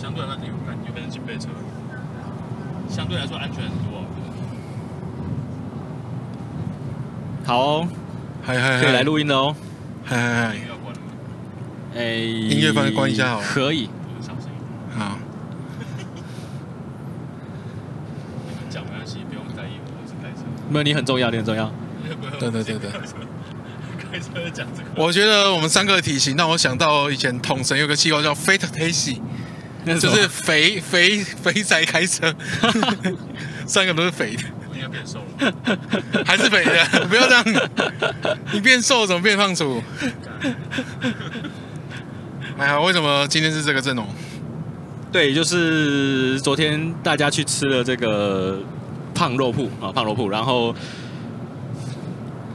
相对来说有跟有跟警备车，相对来说安全很多。好哦，嗨嗨嗨，可以来录音了哦。嗨嗨嗨，要关了吗？哎，音乐放关一下好了。可以。小声音。好。你们讲没关系，不用在意，我是开车。没有，你很重要，你很重要。对对对对。开车讲这个。我觉得我们三个的体型让我想到以前统神有个计划叫 Fat Tasty，就是肥肥肥仔开车，三个都是肥的。我应该变瘦了。还是肥的，不要这样。你变瘦怎么变胖厨？哎呀，为什么今天是这个阵容？对，就是昨天大家去吃了这个胖肉铺啊，胖肉铺，然后。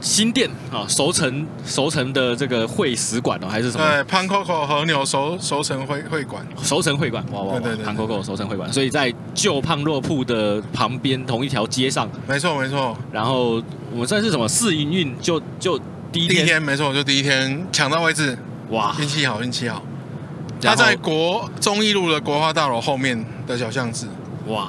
新店啊，熟成熟成的这个会使馆哦，还是什么？对，胖 Coco 和牛熟熟成会会馆，熟成会馆，哇哇，对对胖 Coco 熟成会馆，所以在旧胖若铺的旁边同一条街上，没错没错。然后我们算是什么试营运，就就第一天，第一天没错，就第一天抢到位置，哇，运气好运气好。他在国中义路的国华大楼后面的小巷子，哇。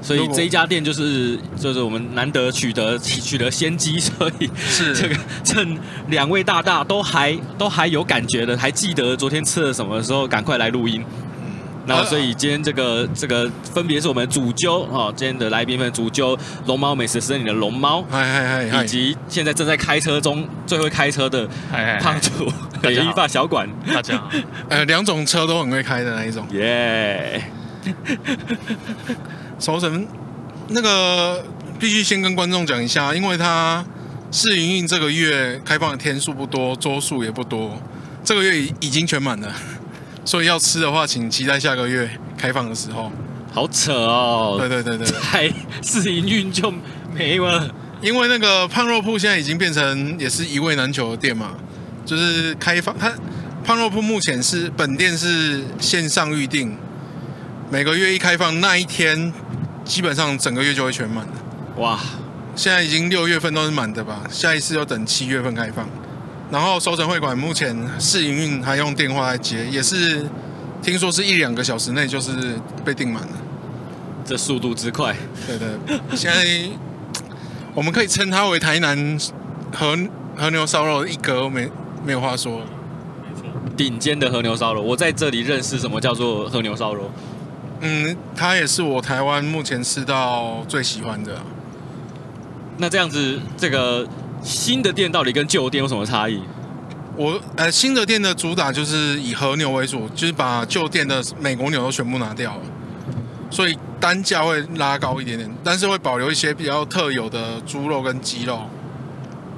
所以这一家店就是就是我们难得取得取得先机，所以是。这个趁两位大大都还都还有感觉的，还记得昨天吃了什么的时候，赶快来录音。嗯，然后所以今天这个这个分别是我们主揪哦，今天的来宾们主揪龙猫美食森林的龙猫，以及现在正在开车中最会开车的胖厨的一发小馆，大家好，呃，两种车都很会开的那一种，耶。熟成那个必须先跟观众讲一下，因为它试营运这个月开放的天数不多，桌数也不多，这个月已已经全满了，所以要吃的话，请期待下个月开放的时候。好扯哦！对对对对，才试营运就没了，因为那个胖肉铺现在已经变成也是一位难求的店嘛，就是开放它胖肉铺目前是本店是线上预订。每个月一开放那一天，基本上整个月就会全满了。哇！现在已经六月份都是满的吧？下一次要等七月份开放。然后收成会馆目前试营运还用电话来接，也是听说是一两个小时内就是被订满了。这速度之快！对对，现在我们可以称它为台南和和牛烧肉一格，没没有话说。顶尖的和牛烧肉，我在这里认识什么叫做和牛烧肉。嗯，它也是我台湾目前吃到最喜欢的。那这样子，这个新的店到底跟旧店有什么差异？我呃，新的店的主打就是以和牛为主，就是把旧店的美国牛都全部拿掉了，所以单价会拉高一点点，但是会保留一些比较特有的猪肉跟鸡肉。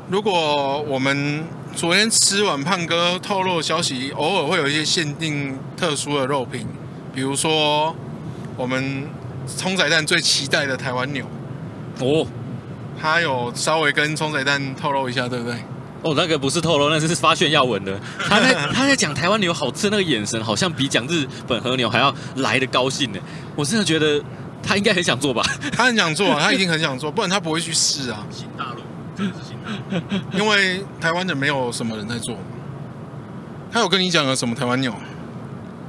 如果我们昨天吃完胖哥透露的消息，偶尔会有一些限定特殊的肉品，比如说。我们冲仔蛋最期待的台湾牛哦，他有稍微跟冲仔蛋透露一下，对不对？哦，那个不是透露，那是发炫耀文的。他在 他在讲台湾牛好吃那个眼神，好像比讲日本和牛还要来的高兴呢。我真的觉得他应该很想做吧？他很想做啊，他一定很想做，不然他不会去试啊。新大陆，真的是新大陆，因为台湾人没有什么人在做。他有跟你讲了什么台湾牛？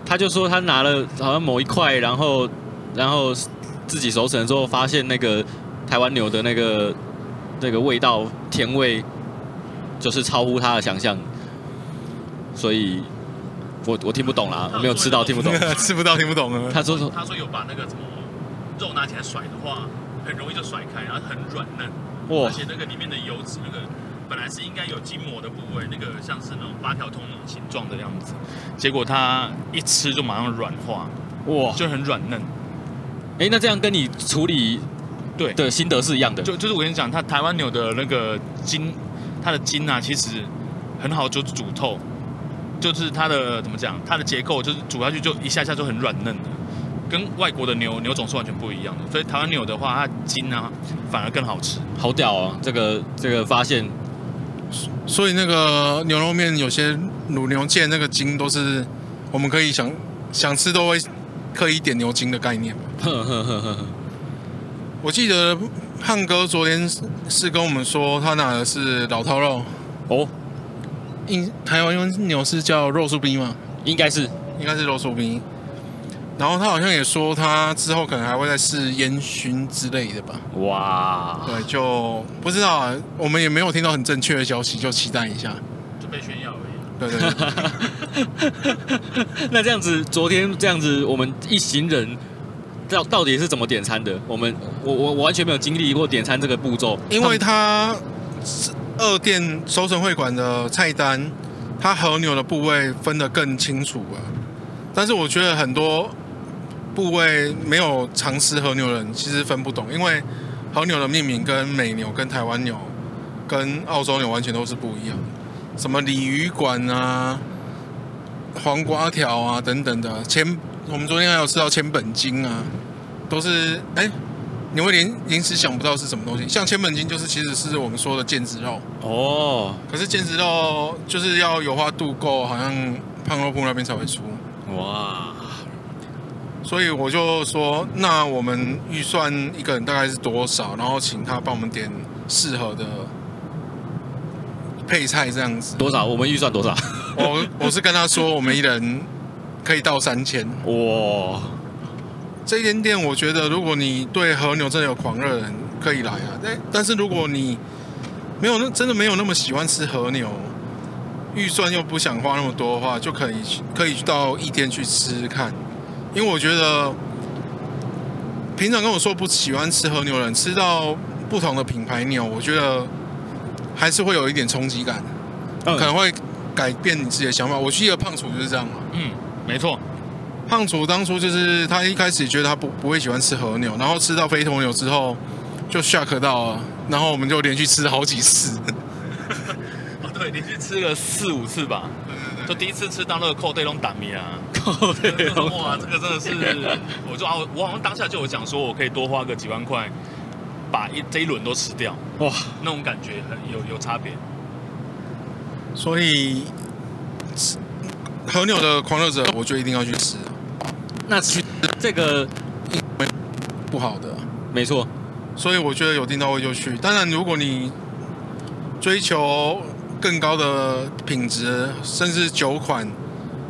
他就说他拿了好像某一块，然后。然后自己熟成之后，发现那个台湾牛的那个那个味道甜味，就是超乎他的想象，所以我我听不懂啦，我没有吃到，听不懂，吃不到，听不懂啊。他说说，他说有把那个什么肉拿起来甩的话，很容易就甩开，然后很软嫩，哇！而且那个里面的油脂，那个本来是应该有筋膜的部位，那个像是那种八条通那种形状的样子，结果他一吃就马上软化，哇，就很软嫩。哎，那这样跟你处理对的心得是一样的。就就是我跟你讲，它台湾牛的那个筋，它的筋啊，其实很好就煮透，就是它的怎么讲，它的结构就是煮下去就一下下就很软嫩的，跟外国的牛牛种是完全不一样的。所以台湾牛的话，它筋啊反而更好吃。好屌哦，这个这个发现。所以那个牛肉面有些卤牛腱那个筋都是我们可以想想吃都会。刻意点牛筋的概念。呵呵呵呵。我记得胖哥昨天是跟我们说，他拿的是老饕肉。哦。因台湾用牛是叫肉酥冰吗？应该是，应该是肉酥冰。然后他好像也说，他之后可能还会再试烟熏之类的吧。哇，对，就不知道啊，我们也没有听到很正确的消息，就期待一下。准备炫耀而已。对对对。那这样子，昨天这样子，我们一行人到到底是怎么点餐的？我们我我我完全没有经历过点餐这个步骤，因为他二店收成会馆的菜单，它和牛的部位分得更清楚了。但是我觉得很多。部位没有常吃和牛的人其实分不懂，因为和牛的命名跟美牛、跟台湾牛、跟澳洲牛完全都是不一样的。什么鲤鱼馆啊、黄瓜条啊等等的，千我们昨天还有吃到千本金啊，都是哎，你会临临时想不到是什么东西。像千本金就是其实是我们说的腱子肉哦，可是腱子肉就是要油花度够，好像胖肉铺那边才会出。哇。所以我就说，那我们预算一个人大概是多少？然后请他帮我们点适合的配菜，这样子。多少？我们预算多少？我我是跟他说，我们一人可以到三千。哇！这一间店，我觉得如果你对和牛真的有狂热的人，可以来啊。但但是如果你没有那真的没有那么喜欢吃和牛，预算又不想花那么多的话，就可以可以到一天去吃吃看。因为我觉得，平常跟我说不喜欢吃和牛的人，吃到不同的品牌牛，我觉得还是会有一点冲击感，可能会改变你自己的想法。我记得胖厨就是这样嘛。嗯，没错。胖厨当初就是他一开始觉得他不不会喜欢吃和牛，然后吃到非头牛之后就 shock 到了，然后我们就连续吃了好几次。哦，对，连续吃了四五次吧。就第一次吃到那个扣对龙打米啊，扣对龙哇，这个真的是，我就啊，我好像当下就有讲说，我可以多花个几万块，把一这一轮都吃掉，哇，那种感觉很有有差别。所以和牛的狂热者，我就一定要去吃。那其实这个不好的，没错。所以我觉得有订到位就去。当然，如果你追求。更高的品质，甚至酒款，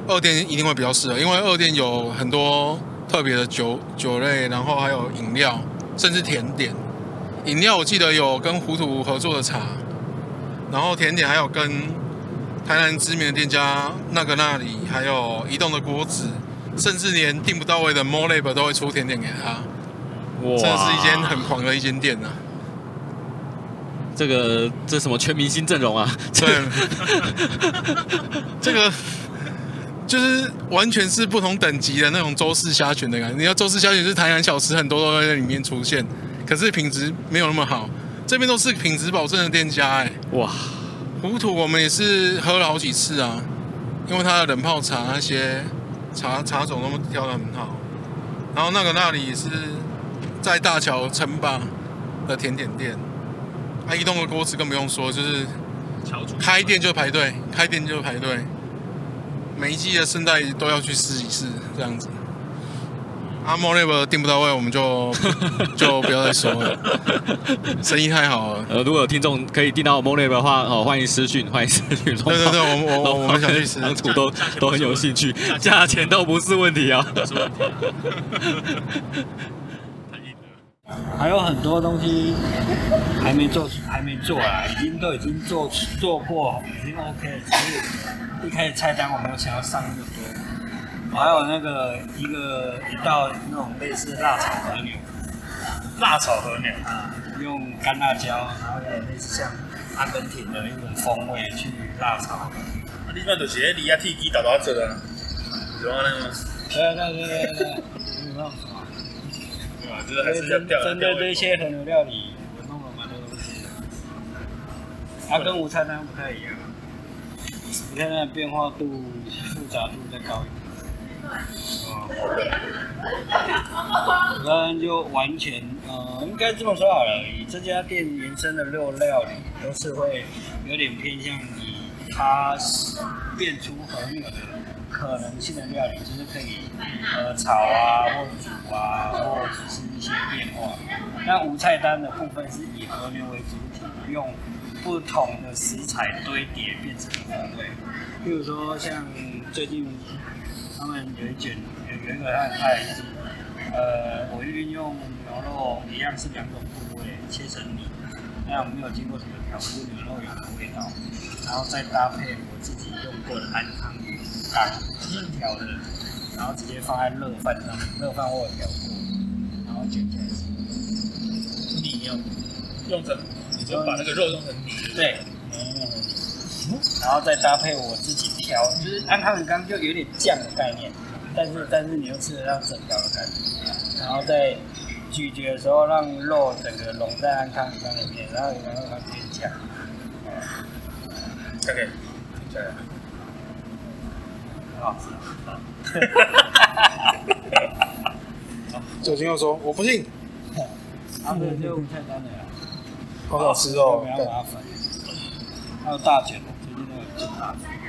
二店一定会比较适合，因为二店有很多特别的酒酒类，然后还有饮料，甚至甜点。饮料我记得有跟糊涂合作的茶，然后甜点还有跟台南知名的店家那个那里，还有移动的锅子，甚至连订不到位的 Molab 都会出甜点给他。哇，这是一间很狂的一间店呐、啊。这个这什么全明星阵容啊？对，这个就是完全是不同等级的那种周氏虾卷的感觉。你要周氏虾卷是台南小吃，很多都会在里面出现，可是品质没有那么好。这边都是品质保证的店家，哎，哇！糊涂我们也是喝了好几次啊，因为它的冷泡茶那些茶茶种都挑的很好。然后那个那里也是在大桥称霸的甜点店。他移动的锅子更不用说，就是开店就排队，开店就排队，每一季的圣代都要去试一试这样子。阿莫那个订不到位，我们就 就不要再说了，生意太好了。呃，如果有听众可以订到莫那个的话，哦，欢迎私讯，欢迎私讯。对对对，我我我我们想去吃，堂主都都很有兴趣，价钱都不是问题啊。还有很多东西还没做，还没做啊，已经都已经做做过，已经 OK 了。只是一开始菜单我没有想要上那么多。还有那个一个一道那种类似辣炒和牛，辣炒和牛啊，用干辣椒，然后有点类似像阿根廷的一种风味去辣炒。那里面就是些离啊铁鸡打打折啊，是吧？那个。对啊，对啊，对啊，对啊。针针对这些和牛料理，我弄了蛮多东西的。它跟午餐单不太一样，你看那变化度、复杂度再高一点。哦，好的。午餐就完全，呃，应该这么说好了，以这家店延伸的肉料理，都是会有点偏向以它变出和牛的可能性的料理，就是可以呃炒啊，或煮啊，或者是一些变化。那无菜单的部分是以和牛为主体，用不同的食材堆叠变成风味。比如说像最近他们有一卷有原则上它也是，呃，我运用牛肉一样是两种部位切成泥，那样没有经过什么调制，牛肉有的味道，然后再搭配我自己用过的安康鱼干调的，然后直接放在热饭上，热饭我有调过，然后卷起来吃。泥用用成，你就把那个肉弄成泥。对，嗯，然后再搭配我自己调，就是安康鱼干就有点酱的概念，但是但是你又吃得到整条的感觉，然后在咀嚼的时候让肉整个融在安康鱼干里面，然后然后它变酱。OK，对。很好吃。酒精又说我不信。他们就不太单的呀。好好吃哦。比较麻烦。还有大卷，最近那个最大卷。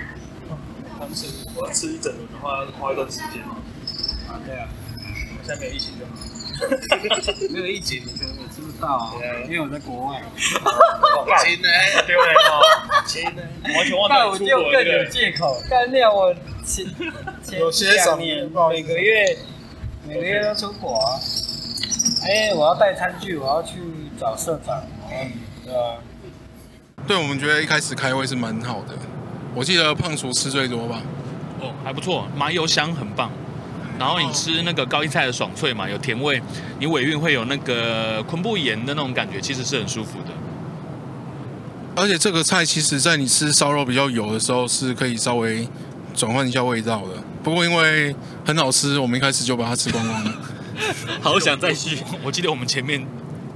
他们吃，我要吃一整轮的话，花一段时间。啊，对啊。现在没有疫情就好。没有疫情，可能我吃不到啊，因为我在国外。亲呢？对不对？亲呢？完全忘记。那我就更有借口。干掉我前 前两年每个月每个月都出国啊。哎，我要带餐具，我要去找社长。嗯，对啊。对，我们觉得一开始开会是蛮好的。我记得胖厨吃最多吧？哦，还不错，麻油香很棒。然后你吃那个高丽菜的爽脆嘛，有甜味，你尾韵会有那个昆布盐的那种感觉，其实是很舒服的。而且这个菜其实，在你吃烧肉比较油的时候，是可以稍微转换一下味道的。不过因为很好吃，我们一开始就把它吃光光了。好想再续。我记得我们前面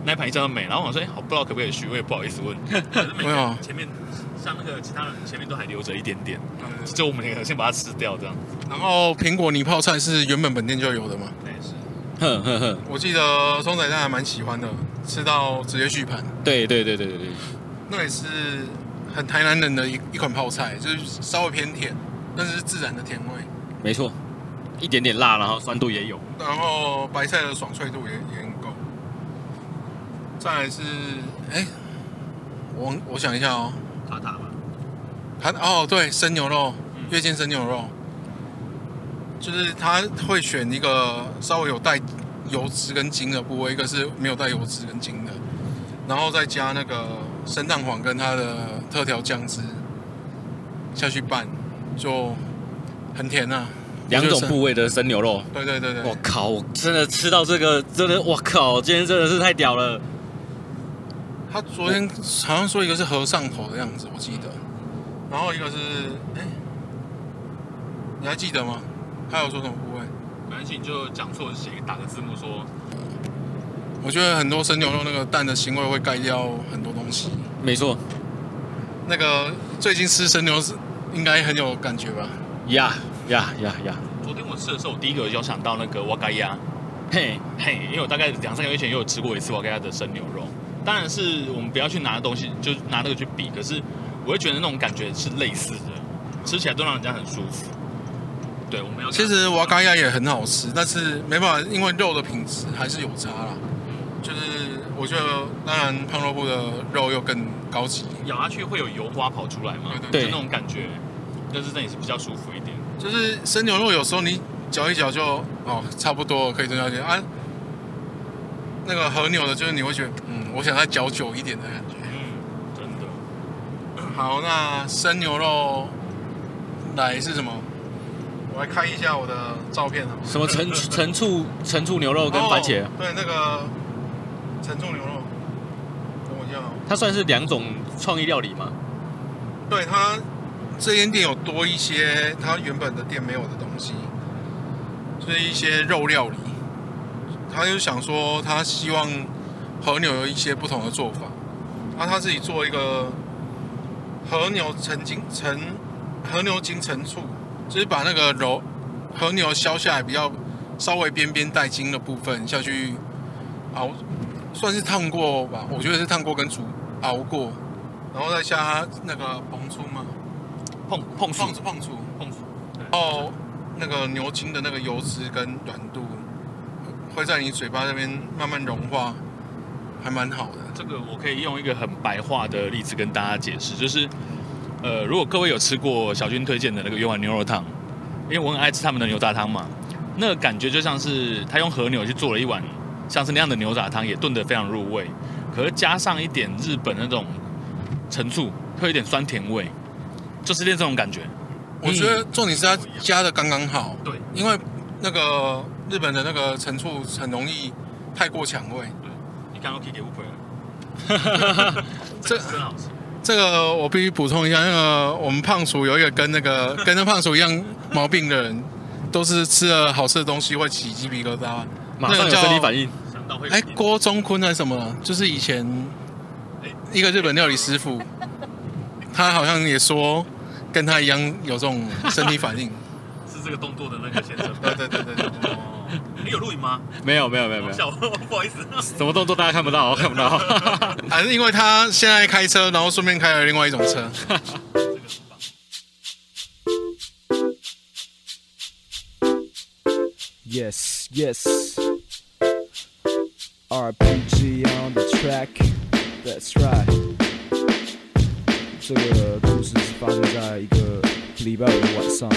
那盘一张都没，然后我说：“哎，我，不知道可不可以续？”我也不好意思问。没有。前面像那个其他人前面都还留着一点点，就我们两个先把它吃掉这样。然后苹果泥泡菜是原本本店就有的吗？对，是。哼哼哼。我记得松仔蛋还蛮喜欢的，吃到直接续盘。对对对对对对。那也是很台南人的一一款泡菜，就是稍微偏甜，但是是自然的甜味。没错，一点点辣，然后酸度也有，然后白菜的爽脆度也也。再来是，哎，我我想一下哦，塔塔吧，塔哦对，生牛肉，月见生牛肉，就是他会选一个稍微有带油脂跟筋的部位，一个是没有带油脂跟筋的，然后再加那个。生蛋黄跟它的特调酱汁下去拌，就很甜呐、啊。两种部位的生牛肉。对对对对。我靠！我真的吃到这个，真的我靠！今天真的是太屌了。他昨天好像说一个是和尚头的样子，我记得。然后一个是，哎、欸，你还记得吗？他有说什么部位？没关系，你就讲错写打个字幕说。我觉得很多生牛肉那个蛋的腥味会盖掉很多东西。没错，那个最近吃生牛是应该很有感觉吧？呀呀呀呀！昨天我吃的时候，我第一个就想到那个瓦嘎鸭，嘿嘿，因为我大概两三个月前也有吃过一次瓦嘎鸭的生牛肉。当然是我们不要去拿东西，就拿那个去比。可是我会觉得那种感觉是类似的，吃起来都让人家很舒服。对，我们要。其实瓦嘎鸭也很好吃，但是没办法，因为肉的品质还是有差啦。就是我觉得，当然胖肉铺的肉又更高级，咬下去会有油花跑出来嘛？对，就那种感觉，但是这也是比较舒服一点。就是生牛肉有时候你嚼一嚼就哦，差不多可以增加点啊。那个和牛的，就是你会觉得嗯，我想再嚼久一点的感觉。嗯，真的。好，那生牛肉来是什么？我来看一下我的照片啊。什么陈陈醋 陈醋牛肉跟番茄？哦，对，那个。陈醋牛肉，等我一下。它算是两种创意料理吗？对，它这间店有多一些它原本的店没有的东西，就是一些肉料理。他就想说，他希望和牛有一些不同的做法。然后他自己做一个和牛陈筋陈和牛筋成醋，就是把那个柔和牛削下来比较稍微边边带筋的部分下去熬。算是烫过吧，我觉得是烫过跟煮熬过，然后再加那个膨醋嘛，膨膨醋碰醋碰醋，然后那个牛筋的那个油脂跟软度会在你嘴巴那边慢慢融化，还蛮好的。这个我可以用一个很白话的例子跟大家解释，就是呃，如果各位有吃过小军推荐的那个约碗牛肉汤，因为我很爱吃他们的牛杂汤嘛，那个感觉就像是他用和牛去做了一碗像是那样的牛杂汤，也炖得非常入味。可是加上一点日本那种陈醋，会有点酸甜味，就是练这种感觉。我觉得重点是它加的刚刚好。对，因为那个日本的那个陈醋很容易太过强味。对，你刚刚可以给误会了。这真好吃。这个我必须补充一下，那个我们胖鼠有一个跟那个 跟那胖鼠一样毛病的人，都是吃了好吃的东西会起鸡皮疙瘩，马上有生理反应。哎，郭中坤还是什么？就是以前一个日本料理师傅，他好像也说跟他一样有这种身体反应。是这个动作的那个先生。对对对对对。你有录影吗？没有没有没有没有。不好意思。什么动作大家看不到？看不到。还是因为他现在开车，然后顺便开了另外一种车。Yes yes。RPG on the track, that's right。这个故事是发生在一个礼拜五的晚上。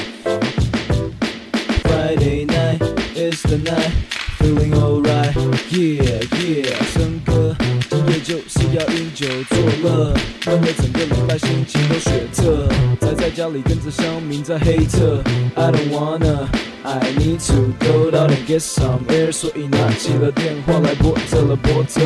Friday night is the night, feeling alright, yeah yeah。笙歌，今夜就是要饮酒作乐，为了整个礼拜心情都雪特。宅在家里跟着乡民在黑特，I don't wanna。I need to go out and get some air，所以拿起了电话来拨特了拨特。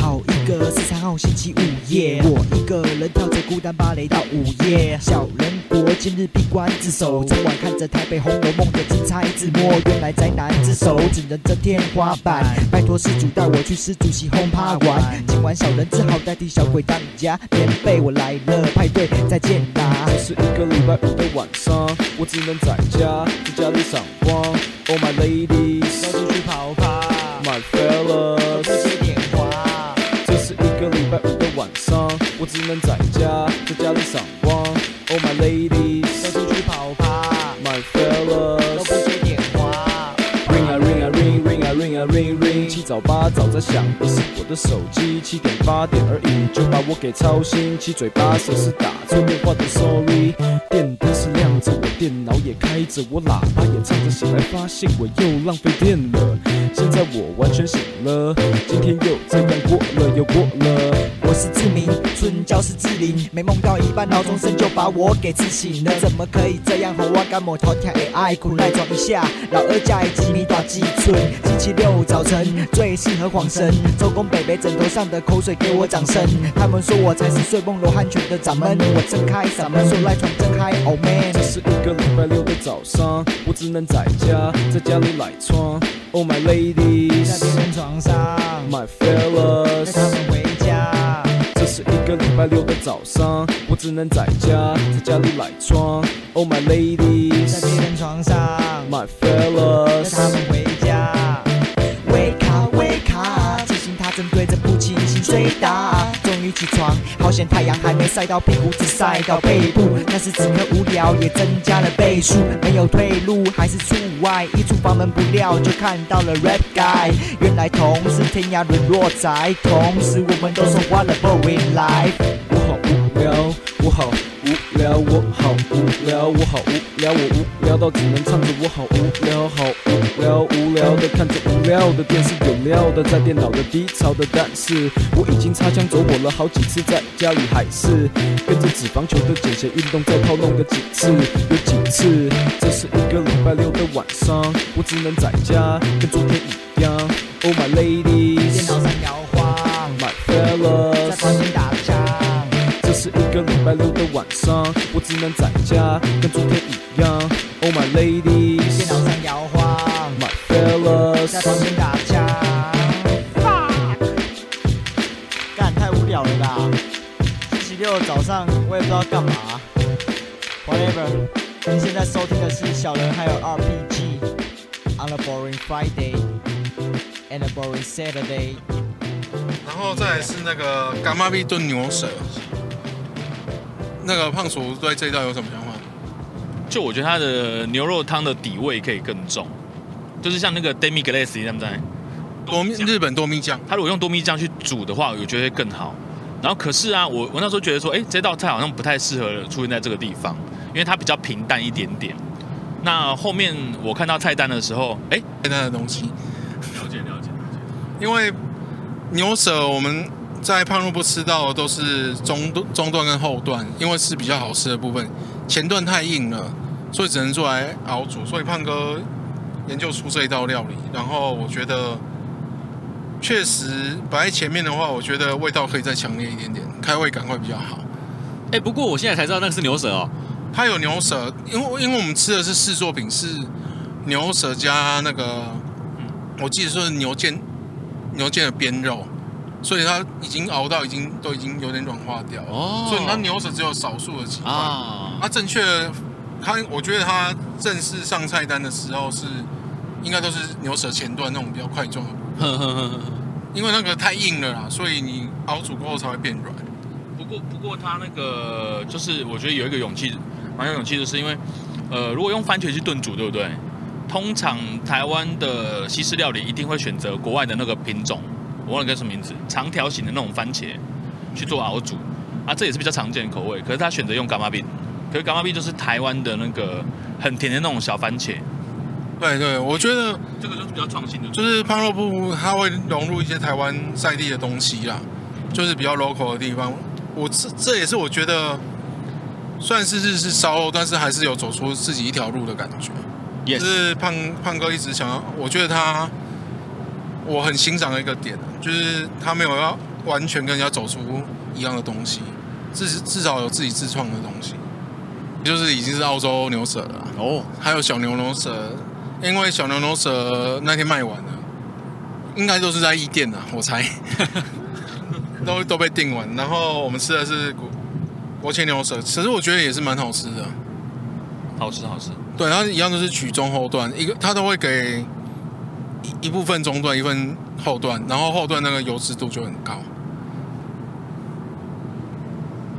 好一个十三号星期五夜，我一个人跳着孤单芭蕾到午夜。小人国今日闭关自守，昨晚看着台北红楼梦的精彩字幕，原来宅男之手只能遮天花板。拜托施主带我去施主席轰趴玩，今晚小人只好代替小鬼当家。棉被我来了，派对再见啦。这是一个礼拜五的晚上，我只能在家，在家里赏光。Oh my ladies，要出去跑趴。My fellas，不接电话。这是一个礼拜五的晚上，我只能在家，在家里赏光。Oh my ladies，要出去跑趴。My fellas，不接电话。Ring 啊 ring 啊 ring ring 啊 ring 啊 ring ring，七早八早在响的是我的手机，七点八点而已就把我给操心，七嘴八舌是打错电话的 sorry。我电脑也开着，我喇叭也唱着，醒来发现我又浪费电了。现在我完全醒了，今天又这样过了又过了。我是志明，春娇是志玲，没梦到一半闹钟声就把我给刺醒了。怎么可以这样？和我感冒头疼的爱哭赖装一下，老二家已经米大几寸。星期六早晨最适合晃神，周公北北枕头上的口水给我掌声。他们说我才是睡梦罗汉拳的掌门，我睁开嗓门说赖床真嗨，Oh man。这是一个礼拜六的早上，我只能在家，在家里赖床。Oh my ladies，在别人床上。My fellas，个礼拜六的早上，我只能在家，在家里赖床。Oh my ladies，在别人床上。My fellas，带他们回家。Wake up，wake up，提醒他正对着不清醒睡打。起床，好险太阳还没晒到屁股，只晒到背部。但是此刻无聊也增加了倍数，没有退路还是出外。一出房门不料就看到了 Red Guy，原来同是天涯沦落仔，同时我们都说 What a boring life。我好无聊，我好无聊，我好无聊，我好无聊，我无聊到只能唱着我好无聊，好无聊，无聊的看着无聊的电视，有料的在电脑的低潮的，但是我已经擦枪走火了好几次，在家里还是跟着脂肪球的简写运动再套弄个几次，有几次。这是一个礼拜六的晚上，我只能在家跟昨天一样。Oh my ladies，电脑上摇晃，My fellas，个礼拜六的晚上，我只能在家跟昨天一样。Oh my ladies，电脑上摇晃，My fellas，在房间打枪。干太无聊了啦！星期六早上我也不知道干嘛。Whatever，你现在收听的是小人还有 RPG on a boring Friday and a boring Saturday。然后再来是那个干妈咪炖牛舌。那个胖叔对这一道有什么想法？就我觉得它的牛肉汤的底味可以更重，就是像那个 demi glace，对不对？多米日本多米酱，它如果用多米酱去煮的话，我觉得会更好。然后可是啊，我我那时候觉得说，哎，这道菜好像不太适合出现在这个地方，因为它比较平淡一点点。那后面我看到菜单的时候，哎，菜单的东西，了解了解了解。因为牛舌我们在胖肉不吃到的都是中中段跟后段，因为是比较好吃的部分，前段太硬了，所以只能做来熬煮。所以胖哥研究出这一道料理，然后我觉得确实摆在前面的话，我觉得味道可以再强烈一点点，开胃感会比较好。哎，不过我现在才知道那个是牛舌哦。它有牛舌，因为因为我们吃的是试作品，是牛舌加那个，我记得是牛腱，牛腱的边肉，所以它已经熬到已经都已经有点软化掉了。哦。所以它牛舌只有少数的情况。啊。它正确的，它我觉得它正式上菜单的时候是，应该都是牛舌前段那种比较快状的。呵呵呵呵。因为那个太硬了啦，所以你熬煮过后才会变软。不过不过它那个就是我觉得有一个勇气。蛮有勇气的是，因为，呃，如果用番茄去炖煮，对不对？通常台湾的西式料理一定会选择国外的那个品种，我忘了叫什么名字，长条形的那种番茄去做熬煮，啊，这也是比较常见的口味。可是他选择用柑仔饼，可是柑仔饼就是台湾的那个很甜的那种小番茄。对对，我觉得这个就是比较创新的，就是胖肉部它会融入一些台湾在地的东西啦，就是比较 local 的地方。我这这也是我觉得。算是日式烧肉，但是还是有走出自己一条路的感觉。也.是胖胖哥一直想要，我觉得他我很欣赏的一个点，就是他没有要完全跟人家走出一样的东西，至至少有自己自创的东西。就是已经是澳洲牛舌了哦，oh. 还有小牛牛舌，因为小牛牛舌那天卖完了，应该都是在一店的，我猜，都都被订完。然后我们吃的是国切牛舌，其实我觉得也是蛮好吃的，好吃好吃。对，它一样都是取中后段，一个它都会给一一部分中段，一部分后段，然后后段那个油脂度就很高。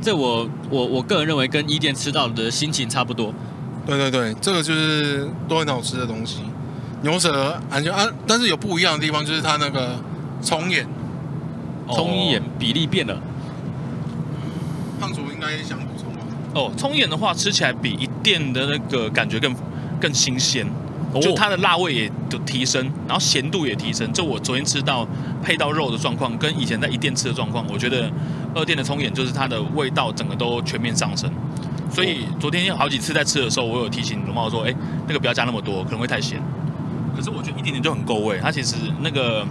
这我我我个人认为跟一店吃到的心情差不多。对对对，这个就是都很好吃的东西。牛舌安全啊，但是有不一样的地方，就是它那个葱眼，葱眼比例变了。胖厨应该想补充吧？哦，葱眼的话吃起来比一店的那个感觉更更新鲜，就它的辣味也就提升，然后咸度也提升。就我昨天吃到配到肉的状况，跟以前在一店吃的状况，我觉得二店的葱眼就是它的味道整个都全面上升。所以昨天有好几次在吃的时候，我有提醒龙猫说：“哎，那个不要加那么多，可能会太咸。”可是我觉得一点点就很够味。它其实那个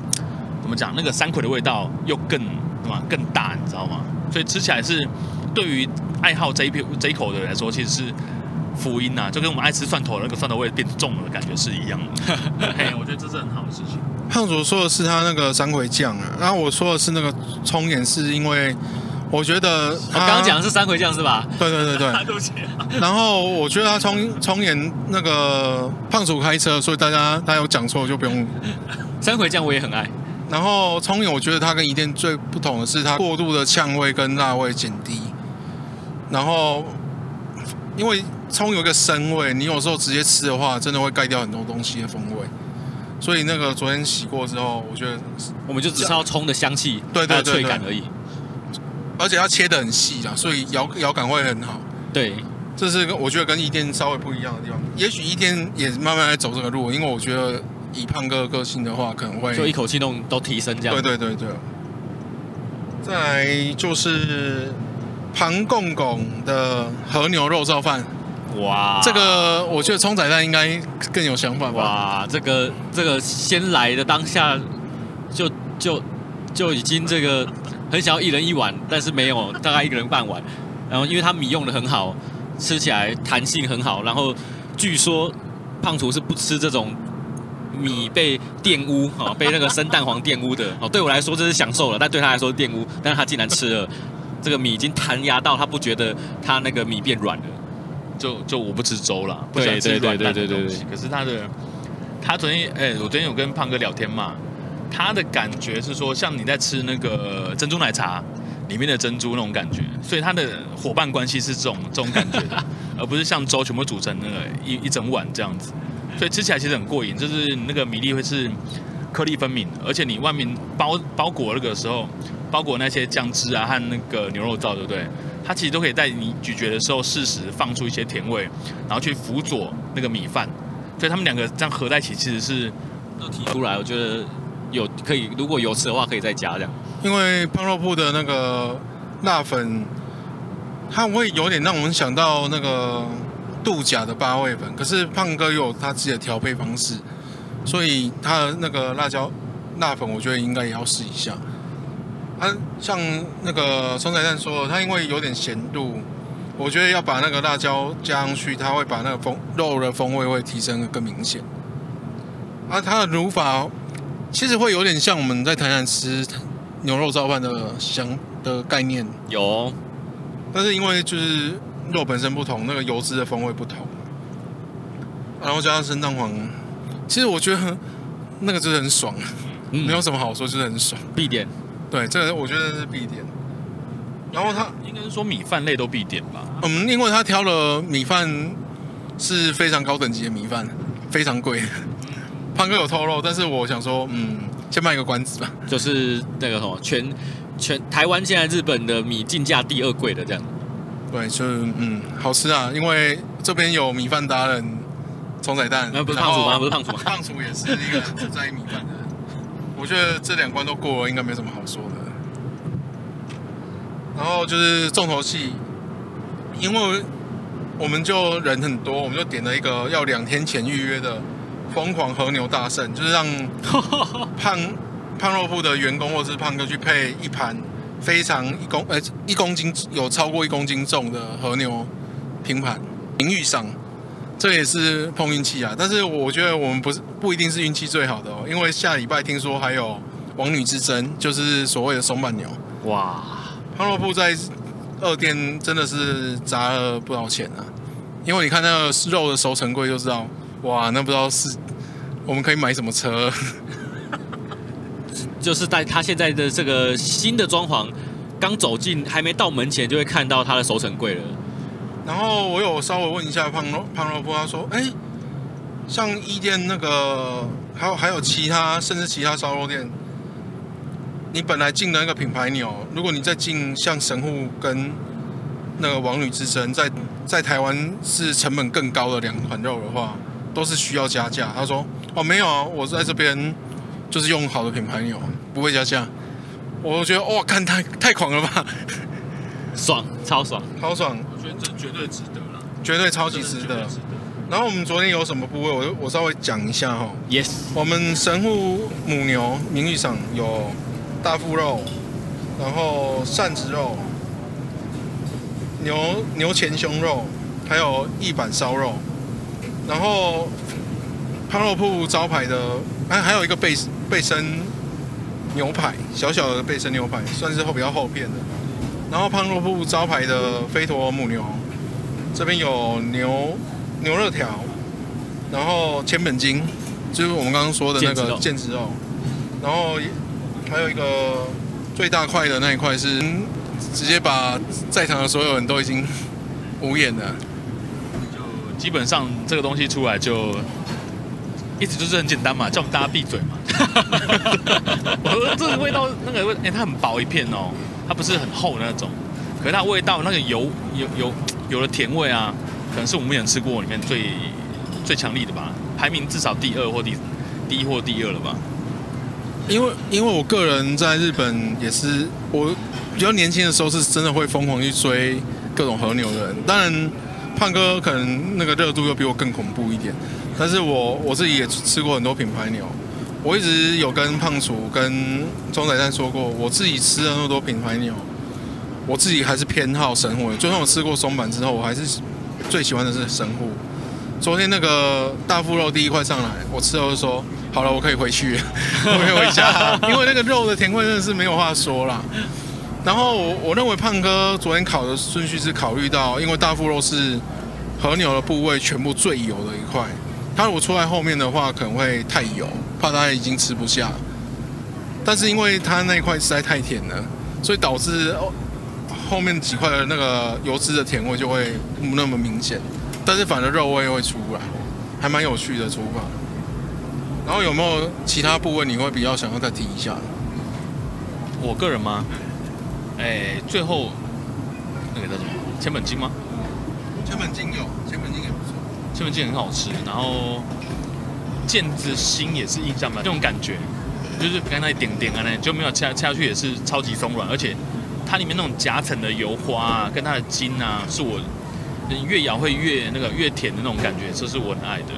怎么讲？那个山葵的味道又更什么更大，你知道吗？所以吃起来是。对于爱好这一片这一口的人来说，其实是福音呐、啊，就跟我们爱吃蒜头那个蒜头味变重了的感觉是一样的。嘿，我觉得这是很好的事情。胖主说的是他那个三葵酱啊，然后我说的是那个葱眼，是因为我觉得我刚刚讲的是三葵酱是吧？对对对对。对 不起。然后我觉得他葱葱眼那个胖主开车，所以大家他有讲错就不用。三葵酱我也很爱。然后葱眼，我觉得它跟一店最不同的是，它过度的呛味跟辣味减低。然后，因为葱有一个生味，你有时候直接吃的话，真的会盖掉很多东西的风味。所以那个昨天洗过之后，我觉得我们就只是要葱的香气、对对对，脆感而已。而且它切的很细啊，所以咬咬感会很好。对，这是我觉得跟一天稍微不一样的地方。也许一天也慢慢在走这个路，因为我觉得以胖哥的个性的话，可能会就一口气弄都提升这样。对对对对。再来就是。庞公公的和牛肉燥饭，哇，这个我觉得葱仔蛋应该更有想法吧？哇，这个这个先来的当下就就就已经这个很想要一人一碗，但是没有，大概一个人半碗。然后因为它米用的很好，吃起来弹性很好。然后据说胖厨是不吃这种米被玷污啊，被那个生蛋黄玷污的。哦，对我来说这是享受了，但对他来说玷污，但是他竟然吃了。这个米已经弹牙到他不觉得他那个米变软了，就就我不吃粥了，不喜欢吃软烂的东西。可是他的他昨天哎，我昨天有跟胖哥聊天嘛，他的感觉是说像你在吃那个珍珠奶茶里面的珍珠那种感觉，所以他的伙伴关系是这种这种感觉的，而不是像粥全部煮成那个一一整碗这样子，所以吃起来其实很过瘾，就是那个米粒会是颗粒分明，而且你外面包包裹那个时候。包裹那些酱汁啊和那个牛肉燥，对不对？它其实都可以在你咀嚼的时候适时放出一些甜味，然后去辅佐那个米饭，所以他们两个这样合在一起，其实是都提出来，我觉得有可以，如果有吃的话可以再加这样。因为胖肉铺的那个辣粉，它会有点让我们想到那个度假的八味粉，可是胖哥有他自己的调配方式，所以他的那个辣椒辣粉，我觉得应该也要试一下。它、啊、像那个松仔蛋说的，它因为有点咸度，我觉得要把那个辣椒加上去，它会把那个风肉的风味会提升的更明显。啊，它的卤法其实会有点像我们在台南吃牛肉燥饭的香的概念，有，但是因为就是肉本身不同，那个油脂的风味不同，然后加上生蛋黄，其实我觉得那个真的很爽，嗯、没有什么好说，就是很爽，必点。对，这个我觉得是必点。然后他应该是说米饭类都必点吧？嗯，因为他挑了米饭是非常高等级的米饭，非常贵。胖哥有透露，但是我想说，嗯，先卖一个关子吧。就是那个什么，全全台湾现在日本的米进价第二贵的这样。对，就是嗯，好吃啊，因为这边有米饭达人葱仔蛋。那不是胖楚吗？不是胖楚吗？胖楚也是一个很在意米饭的人。我觉得这两关都过了，应该没什么好说的。然后就是重头戏，因为我们就人很多，我们就点了一个要两天前预约的疯狂和牛大圣，就是让 胖胖肉铺的员工或者是胖哥去配一盘非常一公呃一公斤有超过一公斤重的和牛拼盘，名誉上。这也是碰运气啊，但是我觉得我们不是不一定是运气最好的哦，因为下礼拜听说还有王女之争，就是所谓的松板牛。哇，胖肉铺在二店真的是砸了不少钱啊，因为你看那个肉的熟成柜就知道，哇，那不知道是我们可以买什么车，就是在他现在的这个新的装潢，刚走进还没到门前就会看到他的熟成柜了。然后我有稍微问一下胖肉胖肉铺，他说：“哎，像一店那个，还有还有其他，甚至其他烧肉店，你本来进的那个品牌牛，如果你再进像神户跟那个王女之争，在在台湾是成本更高的两款肉的话，都是需要加价。”他说：“哦，没有啊，我在这边就是用好的品牌牛，不会加价。”我觉得哇，看太太狂了吧，爽，超爽，超爽。我觉得这绝对值得了，绝对超级值得。然后我们昨天有什么部位，我我稍微讲一下哈。Yes。我们神户母牛名誉上有大腹肉，然后扇子肉，牛牛前胸肉，还有翼板烧肉。然后胖肉铺招牌的，还还有一个背背身牛排，小小的背身牛排，算是厚比较厚片的。然后胖肉铺招牌的飞陀母牛，这边有牛牛肉条，然后千本金，就是我们刚刚说的那个腱子肉，然后还有一个最大块的那一块是直接把在场的所有人都已经无眼了，就基本上这个东西出来就一直就是很简单嘛，叫我们大家闭嘴嘛。我说这个味道那个味，哎，它很薄一片哦。它不是很厚的那种，可是它味道那个油有有有了甜味啊，可能是我们目前吃过里面最最强力的吧，排名至少第二或第第一或第二了吧。因为因为我个人在日本也是，我比较年轻的时候是真的会疯狂去追各种和牛的人。当然，胖哥可能那个热度又比我更恐怖一点，但是我我自己也吃过很多品牌牛。我一直有跟胖楚、跟葱仔蛋说过，我自己吃了那么多品牌牛，我自己还是偏好神户。就算我吃过松板之后，我还是最喜欢的是神户。昨天那个大腹肉第一块上来，我吃了就说：“好了，我可以回去，我可以回家。”因为那个肉的甜味真的是没有话说啦。然后我我认为胖哥昨天烤的顺序是考虑到，因为大腹肉是和牛的部位全部最油的一块。它如果出来后面的话，可能会太油，怕它已经吃不下。但是因为它那一块实在太甜了，所以导致后面几块的那个油脂的甜味就会不那么明显。但是反而肉味会出来，还蛮有趣的厨法。然后有没有其他部位你会比较想要再提一下？我个人吗？哎，最后那个叫什么千本金吗？千本金有，千本金也不错，千本金很好吃。然后腱子心也是印象蛮，这种感觉就是刚才点点啊，那就没有掐掐下去也是超级松软，而且它里面那种夹层的油花啊，跟它的筋啊，是我越咬会越那个越甜的那种感觉，这是我很爱的。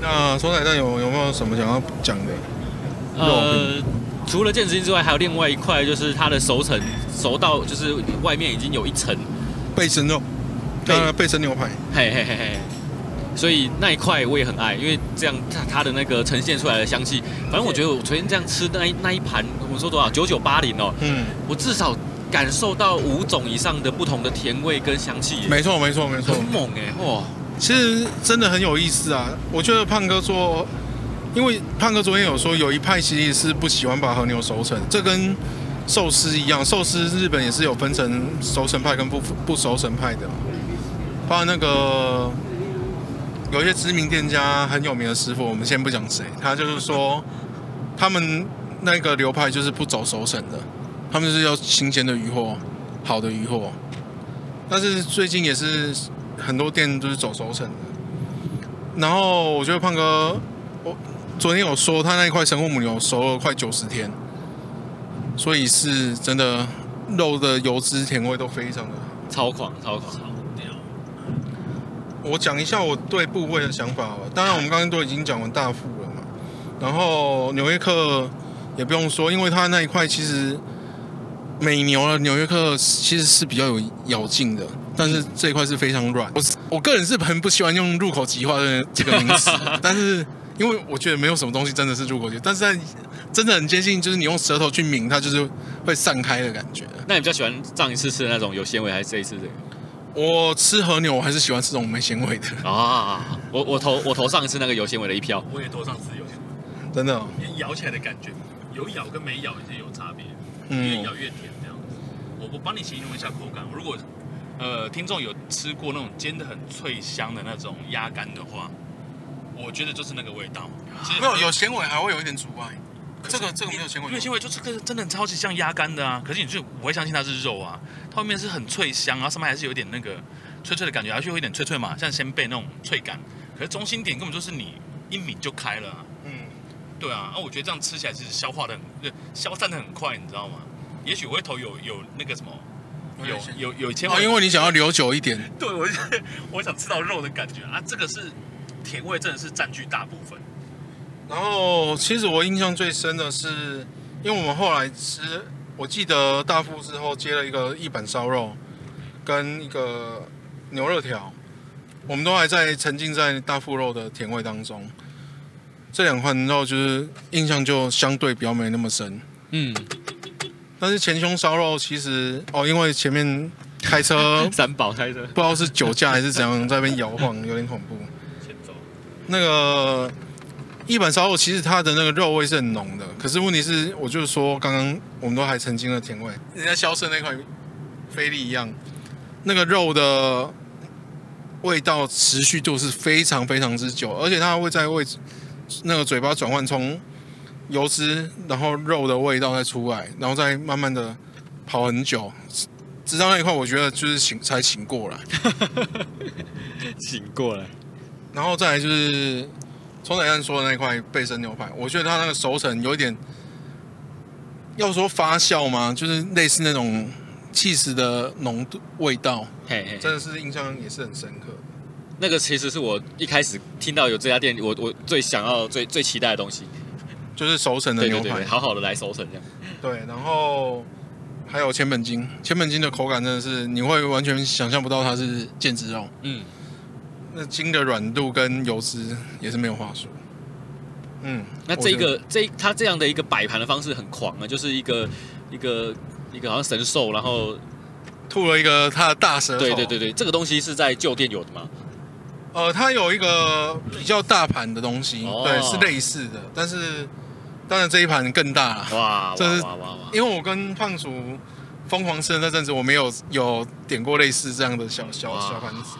那葱仔蛋有有没有什么想要讲的？呃，除了腱子心之外，还有另外一块，就是它的熟成熟到就是外面已经有一层背身肉，呃，背身牛排，嘿嘿嘿嘿。所以那一块我也很爱，因为这样它它的那个呈现出来的香气，反正我觉得我昨天这样吃那一那一盘，我说多少九九八零哦，嗯，我至少感受到五种以上的不同的甜味跟香气。没错没错没错，很猛哎哇！其实真的很有意思啊！我觉得胖哥说，因为胖哥昨天有说，有一派其实是不喜欢把和牛熟成，这跟寿司一样，寿司日本也是有分成熟成派跟不不熟成派的。包括那个有一些知名店家很有名的师傅，我们先不讲谁，他就是说，他们那个流派就是不走熟成的，他们是要新鲜的鱼货，好的鱼货。但是最近也是。很多店都是走熟成的，然后我觉得胖哥，我昨天有说他那一块神户母牛熟了快九十天，所以是真的肉的油脂甜味都非常的超狂超狂。我讲一下我对部位的想法吧，当然我们刚刚都已经讲完大腹了嘛，然后纽约客也不用说，因为它那一块其实美牛的纽约客其实是比较有咬劲的。但是这一块是非常软，我我个人是很不喜欢用入口即化的这个名词，但是因为我觉得没有什么东西真的是入口即化，但是在真的很接近，就是你用舌头去抿，它就是会散开的感觉。那你比较喜欢上一次吃的那种有纤维，还是这一次这个？我吃和牛，我还是喜欢吃这种没纤维的啊。我我投我投上一次那个有纤维的一票，我也投上次有纤维，真的、哦，咬起来的感觉有咬跟没咬也是有差别，嗯、越咬越甜这样子。我我帮你形容一下口感，如果。呃，听众有吃过那种煎的很脆香的那种鸭肝的话，我觉得就是那个味道。其实没有有纤维还会有一点阻碍。这个这个没有纤维，没有纤维就这个真的超级像鸭肝的啊。可是你就不会相信它是肉啊，它后面是很脆香，然后上面还是有点那个脆脆的感觉，而且有一点脆脆嘛，像仙贝那种脆感。可是中心点根本就是你一抿就开了啊。嗯，对啊，那我觉得这样吃起来其实消化的很，消散的很快，你知道吗？也许我会投有有那个什么。有有有纤维，哦，因为你想要留久一点。对，我 我想吃到肉的感觉啊，这个是甜味，真的是占据大部分。然后，其实我印象最深的是，因为我们后来吃，我记得大富之后接了一个一板烧肉，跟一个牛肉条，我们都还在沉浸在大富肉的甜味当中。这两块肉就是印象就相对比较没那么深。嗯。但是前胸烧肉其实哦，因为前面开车 三宝开车，不知道是酒驾还是怎样，在那边摇晃，有点恐怖。前走。那个一板烧肉其实它的那个肉味是很浓的，可是问题是，我就是说刚刚我们都还曾经的甜味，人家萧胜那块菲力一样，那个肉的味道持续度是非常非常之久，而且它会在位置那个嘴巴转换从。油脂，然后肉的味道再出来，然后再慢慢的跑很久，直到那一块，我觉得就是醒才醒过来，醒过来。然后再来就是葱仔蛋说的那一块背身牛排，我觉得它那个熟成有一点，要说发酵吗？就是类似那种气势的浓度味道，嘿嘿，真的是印象也是很深刻。那个其实是我一开始听到有这家店，我我最想要、最最期待的东西。就是熟成的牛排，对对对，好好的来熟成这样。对，然后还有千本金，千本金的口感真的是你会完全想象不到它是腱子肉。嗯，那筋的软度跟油脂也是没有话说。嗯，那这个这它这样的一个摆盘的方式很狂啊，就是一个一个一个好像神兽，然后吐了一个它的大舌头。对对对对，这个东西是在旧店有的吗？呃，它有一个比较大盘的东西，哦、对，是类似的，但是。当然这一盘更大哇！这是因为我跟胖鼠疯狂吃的那阵子，我没有有点过类似这样的小小小盘子。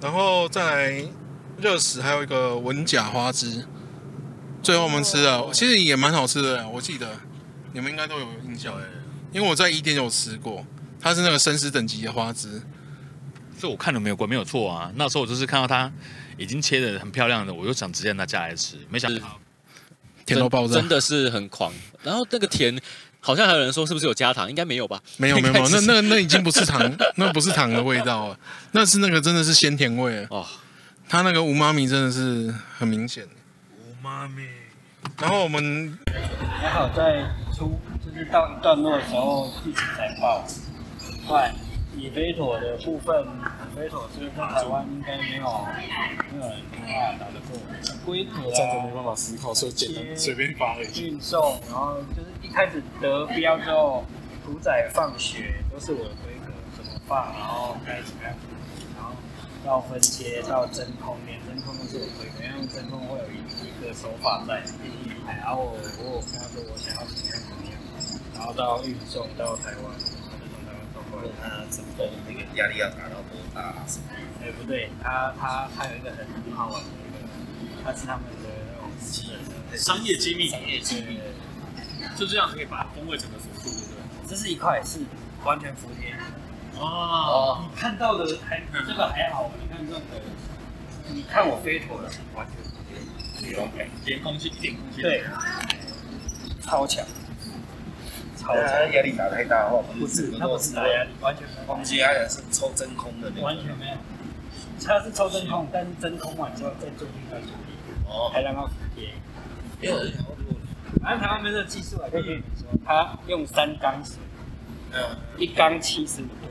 然后再来热食，还有一个文甲花枝。最后我们吃的其实也蛮好吃的，我记得你们应该都有印象，因为我在一店有吃过。它是那个生死等级的花枝。这我看了没有过，没有错啊。那时候我就是看到它已经切的很漂亮的，我就想直接拿下来吃，没想到甜到爆炸，真的是很狂。然后那个甜，好像还有人说是不是有加糖？应该没有吧？没有没有，没有，那那那已经不是糖，那不是糖的味道了，那是那个真的是鲜甜味哦。它那个无妈咪真的是很明显。无妈咪。然后我们还好在出，就是到一段落的时候一直在爆，快。以飞陀的部分，野飞陀是在台湾应该没有没有人啊打得过，规则啊，站着没办法思考，所以简单随便发了一句。运送，然后就是一开始得标之后，屠宰放血都是我的规格，怎么放，然后该怎么样，然后到分切到真空，连真空都是我规格，因为真空会有一一个手法在，然后我我跟他说我想要怎么样怎么样，然后到运送到台湾。问他成功那个压力要达到多大？哎、欸，不对，他他他有一个很好玩的一个，他是他们的那种机人商业机密，商业机密，就这样可以把风味整个锁住，对不对？这是一块是完全服帖。哦，哦，你看到的还这个还好，你看这个，你看我飞头的完全服帖，连空气一点空气，对，超强。超强压力打太大的话，不是，那不是打压力，完全没有。空气压力是抽真空的那种。完全没有，它是抽真空，但是真空完之后再做一个处理，哦，还让它服帖。没有，反正台湾没这个技术啊，可以跟你说，他用三缸水，嗯，一缸七十五度，